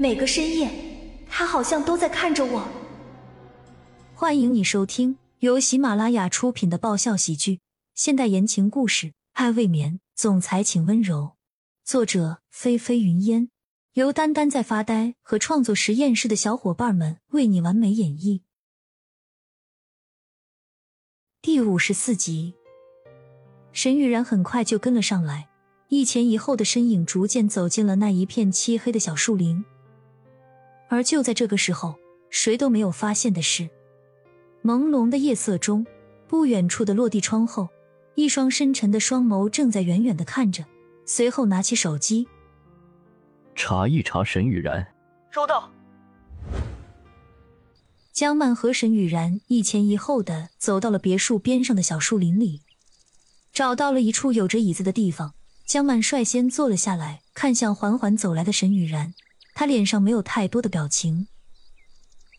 每个深夜，他好像都在看着我。欢迎你收听由喜马拉雅出品的爆笑喜剧、现代言情故事《爱未眠》，总裁请温柔。作者：菲菲云烟，由丹丹在发呆和创作实验室的小伙伴们为你完美演绎。第五十四集，沈雨然很快就跟了上来。一前一后的身影逐渐走进了那一片漆黑的小树林，而就在这个时候，谁都没有发现的是，朦胧的夜色中，不远处的落地窗后，一双深沉的双眸正在远远的看着，随后拿起手机，查一查沈雨然。收到。江曼和沈雨然一前一后的走到了别墅边上的小树林里，找到了一处有着椅子的地方。江曼率先坐了下来，看向缓缓走来的沈雨然，他脸上没有太多的表情。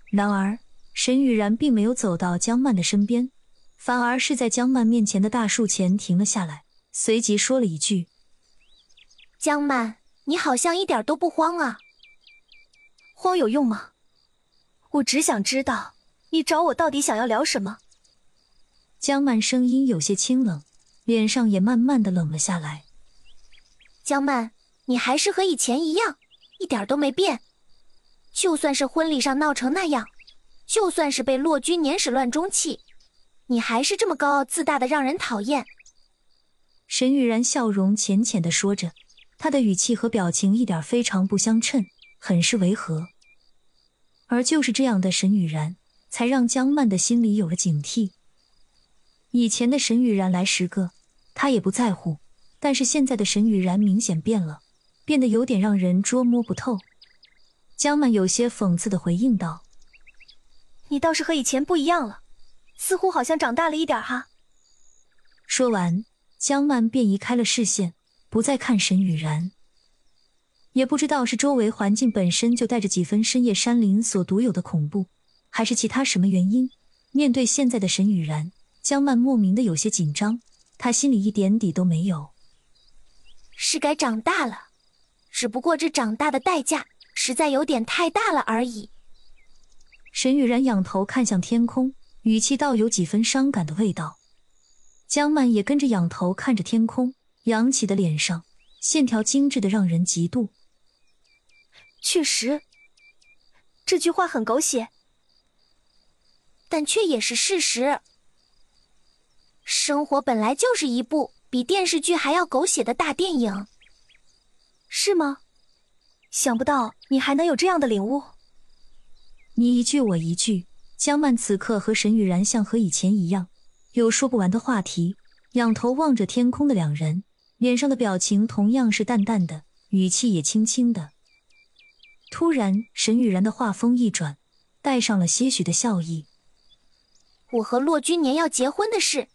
然而，沈雨然并没有走到江曼的身边，反而是在江曼面前的大树前停了下来，随即说了一句：“江曼，你好像一点都不慌啊。慌有用吗？我只想知道你找我到底想要聊什么。”江曼声音有些清冷，脸上也慢慢的冷了下来。江曼，你还是和以前一样，一点都没变。就算是婚礼上闹成那样，就算是被洛君年始乱终弃，你还是这么高傲自大的，让人讨厌。沈雨然笑容浅浅的说着，他的语气和表情一点非常不相称，很是违和。而就是这样的沈雨然，才让江曼的心里有了警惕。以前的沈雨然来十个，他也不在乎。但是现在的沈雨然明显变了，变得有点让人捉摸不透。江曼有些讽刺的回应道：“你倒是和以前不一样了，似乎好像长大了一点哈。”说完，江曼便移开了视线，不再看沈雨然。也不知道是周围环境本身就带着几分深夜山林所独有的恐怖，还是其他什么原因。面对现在的沈雨然，江曼莫名的有些紧张，她心里一点底都没有。是该长大了，只不过这长大的代价实在有点太大了而已。沈雨然仰头看向天空，语气倒有几分伤感的味道。江曼也跟着仰头看着天空，扬起的脸上线条精致的让人嫉妒。确实，这句话很狗血，但却也是事实。生活本来就是一部。比电视剧还要狗血的大电影，是吗？想不到你还能有这样的领悟。你一句我一句，江曼此刻和沈雨然像和以前一样，有说不完的话题。仰头望着天空的两人，脸上的表情同样是淡淡的，语气也轻轻的。突然，沈雨然的话锋一转，带上了些许的笑意：“我和骆君年要结婚的事，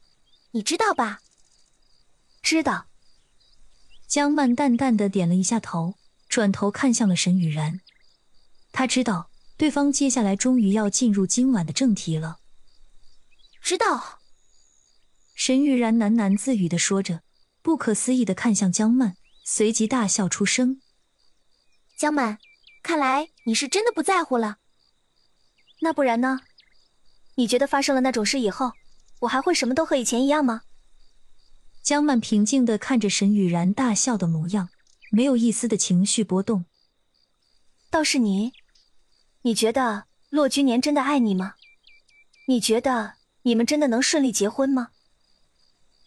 你知道吧？”知道，江曼淡淡的点了一下头，转头看向了沈雨然。他知道对方接下来终于要进入今晚的正题了。知道。沈雨然喃喃自语的说着，不可思议的看向江曼，随即大笑出声。江曼，看来你是真的不在乎了。那不然呢？你觉得发生了那种事以后，我还会什么都和以前一样吗？江曼平静地看着沈雨然大笑的模样，没有一丝的情绪波动。倒是你，你觉得骆君年真的爱你吗？你觉得你们真的能顺利结婚吗？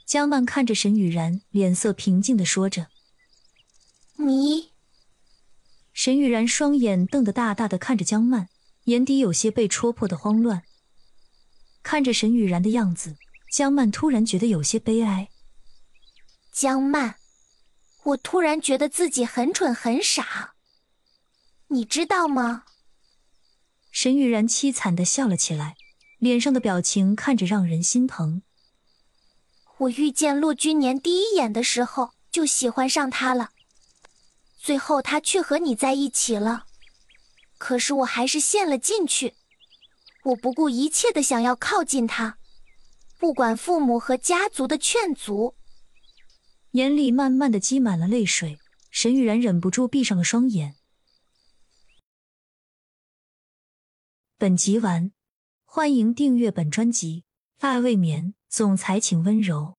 江曼看着沈雨然，脸色平静地说着。你。沈雨然双眼瞪得大大的看着江曼，眼底有些被戳破的慌乱。看着沈雨然的样子，江曼突然觉得有些悲哀。江曼，我突然觉得自己很蠢很傻，你知道吗？沈雨然凄惨的笑了起来，脸上的表情看着让人心疼。我遇见骆君年第一眼的时候就喜欢上他了，最后他却和你在一起了，可是我还是陷了进去，我不顾一切的想要靠近他，不管父母和家族的劝阻。眼里慢慢的积满了泪水。沈雨然忍不住闭上了双眼。本集完，欢迎订阅本专辑《爱未眠》，总裁请温柔。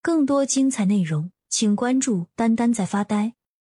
更多精彩内容，请关注“丹丹在发呆”。